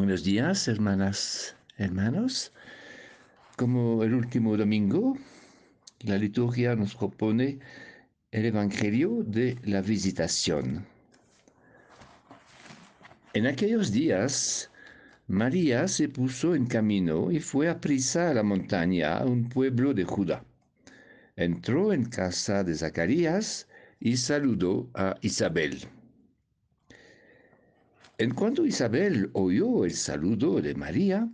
Buenos días, hermanas, hermanos. Como el último domingo, la liturgia nos propone el Evangelio de la visitación. En aquellos días, María se puso en camino y fue a prisa a la montaña, a un pueblo de Judá. Entró en casa de Zacarías y saludó a Isabel. En cuanto Isabel oyó el saludo de María,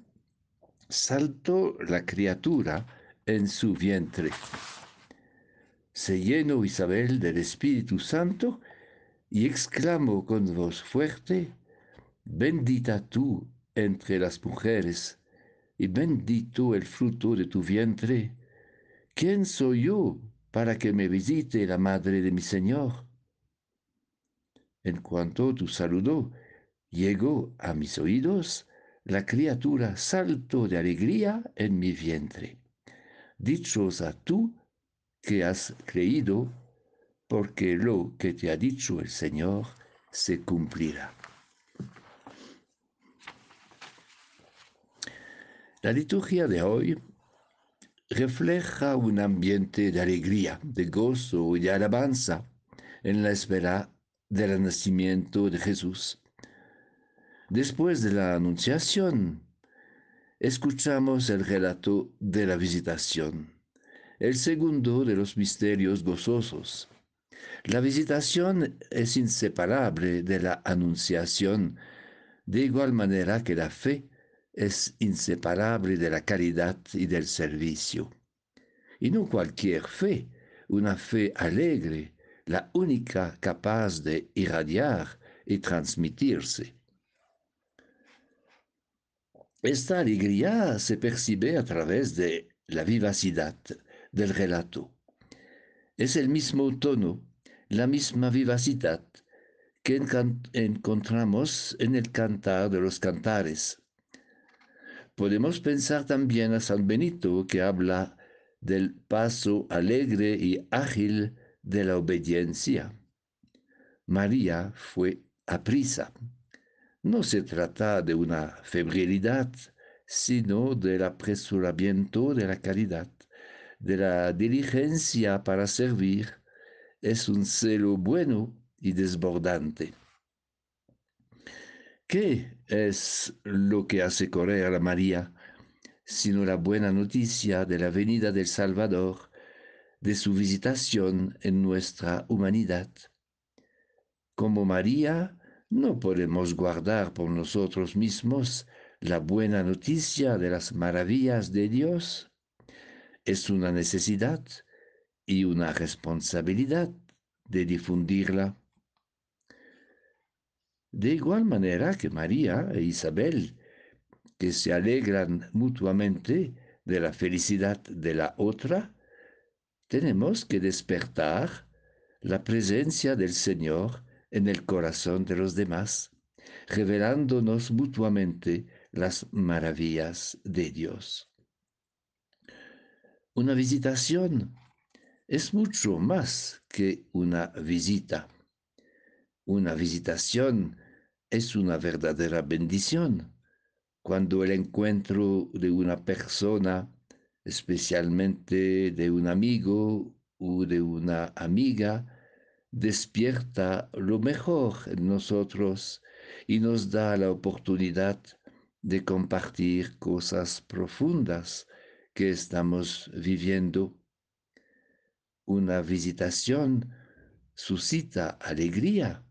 saltó la criatura en su vientre. Se llenó Isabel del Espíritu Santo y exclamó con voz fuerte, Bendita tú entre las mujeres, y bendito el fruto de tu vientre. ¿Quién soy yo para que me visite la madre de mi Señor? En cuanto tu saludó, llegó a mis oídos, la criatura saltó de alegría en mi vientre. Dichosa tú que has creído, porque lo que te ha dicho el Señor se cumplirá. La liturgia de hoy refleja un ambiente de alegría, de gozo y de alabanza en la espera del nacimiento de Jesús. Después de la anunciación, escuchamos el relato de la visitación, el segundo de los misterios gozosos. La visitación es inseparable de la anunciación, de igual manera que la fe es inseparable de la caridad y del servicio. Y no cualquier fe, una fe alegre, la única capaz de irradiar y transmitirse. Esta alegría se percibe a través de la vivacidad del relato. Es el mismo tono, la misma vivacidad que encontramos en el cantar de los cantares. Podemos pensar también a San Benito que habla del paso alegre y ágil de la obediencia. María fue a prisa. No se trata de una febrilidad, sino del apresuramiento de la caridad, de la diligencia para servir. Es un celo bueno y desbordante. ¿Qué es lo que hace correr a María, sino la buena noticia de la venida del Salvador, de su visitación en nuestra humanidad? Como María, no podemos guardar por nosotros mismos la buena noticia de las maravillas de Dios. Es una necesidad y una responsabilidad de difundirla. De igual manera que María e Isabel, que se alegran mutuamente de la felicidad de la otra, tenemos que despertar la presencia del Señor en el corazón de los demás, revelándonos mutuamente las maravillas de Dios. Una visitación es mucho más que una visita. Una visitación es una verdadera bendición cuando el encuentro de una persona, especialmente de un amigo o de una amiga, despierta lo mejor en nosotros y nos da la oportunidad de compartir cosas profundas que estamos viviendo. Una visitación suscita alegría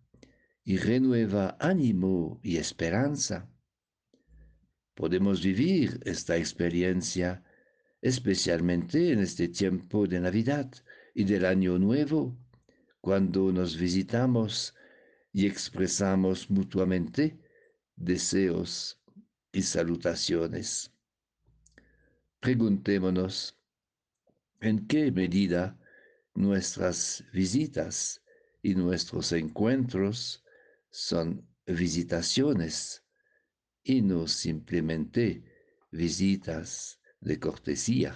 y renueva ánimo y esperanza. Podemos vivir esta experiencia especialmente en este tiempo de Navidad y del Año Nuevo, cuando nos visitamos y expresamos mutuamente deseos y salutaciones. Preguntémonos en qué medida nuestras visitas y nuestros encuentros son visitaciones y no simplemente visitas de cortesía.